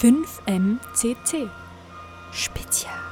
5MCC Spezial.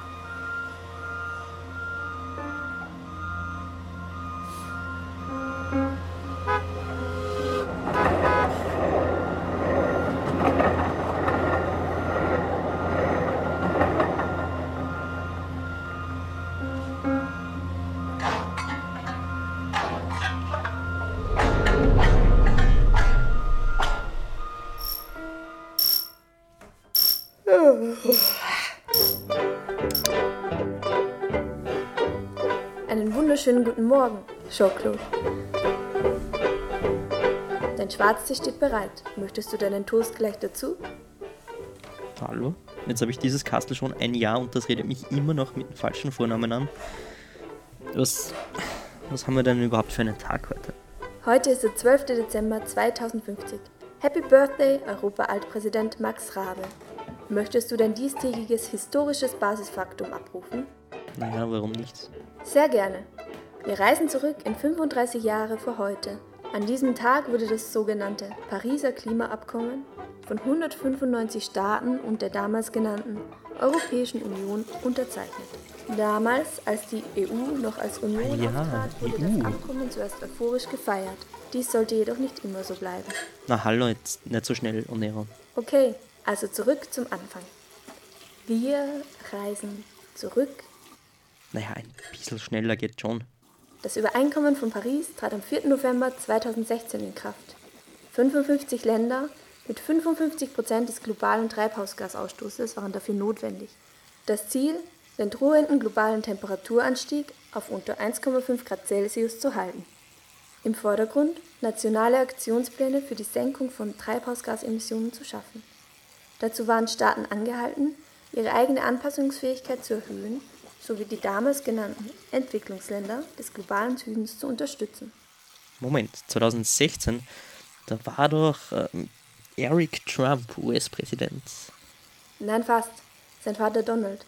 Einen wunderschönen guten Morgen, Jean-Claude. Dein Schwarztee steht bereit. Möchtest du deinen Toast gleich dazu? Hallo? Jetzt habe ich dieses Kastel schon ein Jahr und das redet mich immer noch mit dem falschen Vornamen an. Was, was haben wir denn überhaupt für einen Tag heute? Heute ist der 12. Dezember 2050. Happy Birthday, Europa-Altpräsident Max Rabe. Möchtest du dein diestägiges historisches Basisfaktum abrufen? Naja, warum nicht? Sehr gerne. Wir reisen zurück in 35 Jahre vor heute. An diesem Tag wurde das sogenannte Pariser Klimaabkommen von 195 Staaten und der damals genannten Europäischen Union unterzeichnet. Damals, als die EU noch als Union Ja, auftrat, wurde EU. das Abkommen zuerst euphorisch gefeiert. Dies sollte jedoch nicht immer so bleiben. Na hallo, jetzt nicht so schnell, Onero. Okay, also zurück zum Anfang. Wir reisen zurück. Naja, ein bisschen schneller geht schon. Das Übereinkommen von Paris trat am 4. November 2016 in Kraft. 55 Länder mit 55 Prozent des globalen Treibhausgasausstoßes waren dafür notwendig. Das Ziel, den drohenden globalen Temperaturanstieg auf unter 1,5 Grad Celsius zu halten. Im Vordergrund nationale Aktionspläne für die Senkung von Treibhausgasemissionen zu schaffen. Dazu waren Staaten angehalten, ihre eigene Anpassungsfähigkeit zu erhöhen sowie die damals genannten Entwicklungsländer des globalen Südens zu unterstützen. Moment, 2016, da war doch ähm, Eric Trump US-Präsident. Nein, fast. Sein Vater Donald.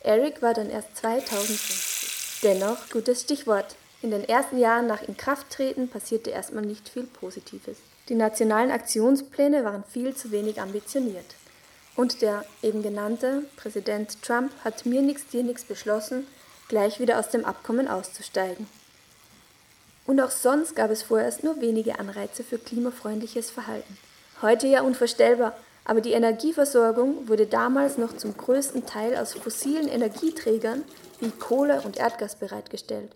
Eric war dann erst 2050. Dennoch, gutes Stichwort. In den ersten Jahren nach Inkrafttreten passierte erstmal nicht viel Positives. Die nationalen Aktionspläne waren viel zu wenig ambitioniert. Und der eben genannte Präsident Trump hat mir nix dir nix beschlossen, gleich wieder aus dem Abkommen auszusteigen. Und auch sonst gab es vorerst nur wenige Anreize für klimafreundliches Verhalten. Heute ja unvorstellbar, aber die Energieversorgung wurde damals noch zum größten Teil aus fossilen Energieträgern wie Kohle und Erdgas bereitgestellt.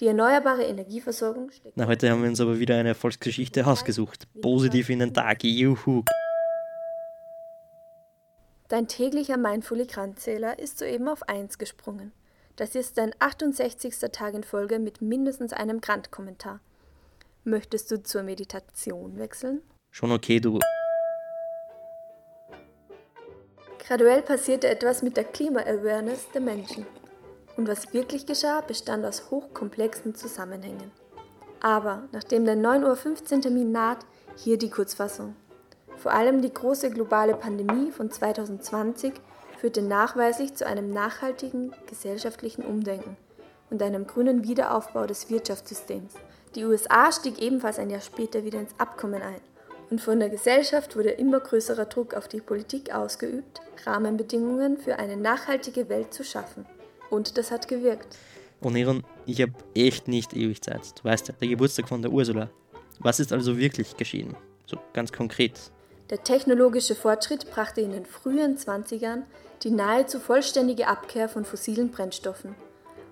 Die erneuerbare Energieversorgung steckt Na, heute haben wir uns aber wieder eine Erfolgsgeschichte ausgesucht. Positiv in den Tag, juhu. Dein täglicher Mindfully-Kranzähler ist soeben auf 1 gesprungen. Das ist dein 68. Tag in Folge mit mindestens einem Grant-Kommentar. Möchtest du zur Meditation wechseln? Schon okay, du. Graduell passierte etwas mit der Klima-Awareness der Menschen. Und was wirklich geschah, bestand aus hochkomplexen Zusammenhängen. Aber nachdem der 9.15 Uhr Termin naht, hier die Kurzfassung. Vor allem die große globale Pandemie von 2020 führte nachweislich zu einem nachhaltigen gesellschaftlichen Umdenken und einem grünen Wiederaufbau des Wirtschaftssystems. Die USA stieg ebenfalls ein Jahr später wieder ins Abkommen ein und von der Gesellschaft wurde immer größerer Druck auf die Politik ausgeübt, Rahmenbedingungen für eine nachhaltige Welt zu schaffen. Und das hat gewirkt. Onero, ich habe echt nicht ewig Zeit. Du weißt ja, der Geburtstag von der Ursula. Was ist also wirklich geschehen? So ganz konkret. Der technologische Fortschritt brachte in den frühen 20ern die nahezu vollständige Abkehr von fossilen Brennstoffen.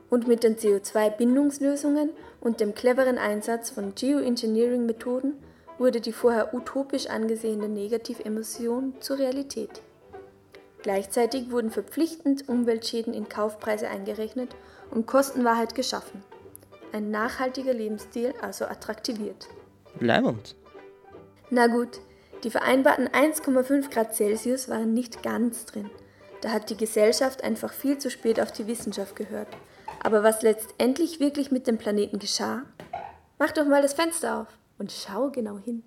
Und mit den CO2-Bindungslösungen und dem cleveren Einsatz von Geoengineering-Methoden wurde die vorher utopisch angesehene Negativemission zur Realität. Gleichzeitig wurden verpflichtend Umweltschäden in Kaufpreise eingerechnet und Kostenwahrheit geschaffen. Ein nachhaltiger Lebensstil also attraktiviert. Leibend. Na gut, die vereinbarten 1,5 Grad Celsius waren nicht ganz drin. Da hat die Gesellschaft einfach viel zu spät auf die Wissenschaft gehört. Aber was letztendlich wirklich mit dem Planeten geschah? Mach doch mal das Fenster auf und schau genau hin.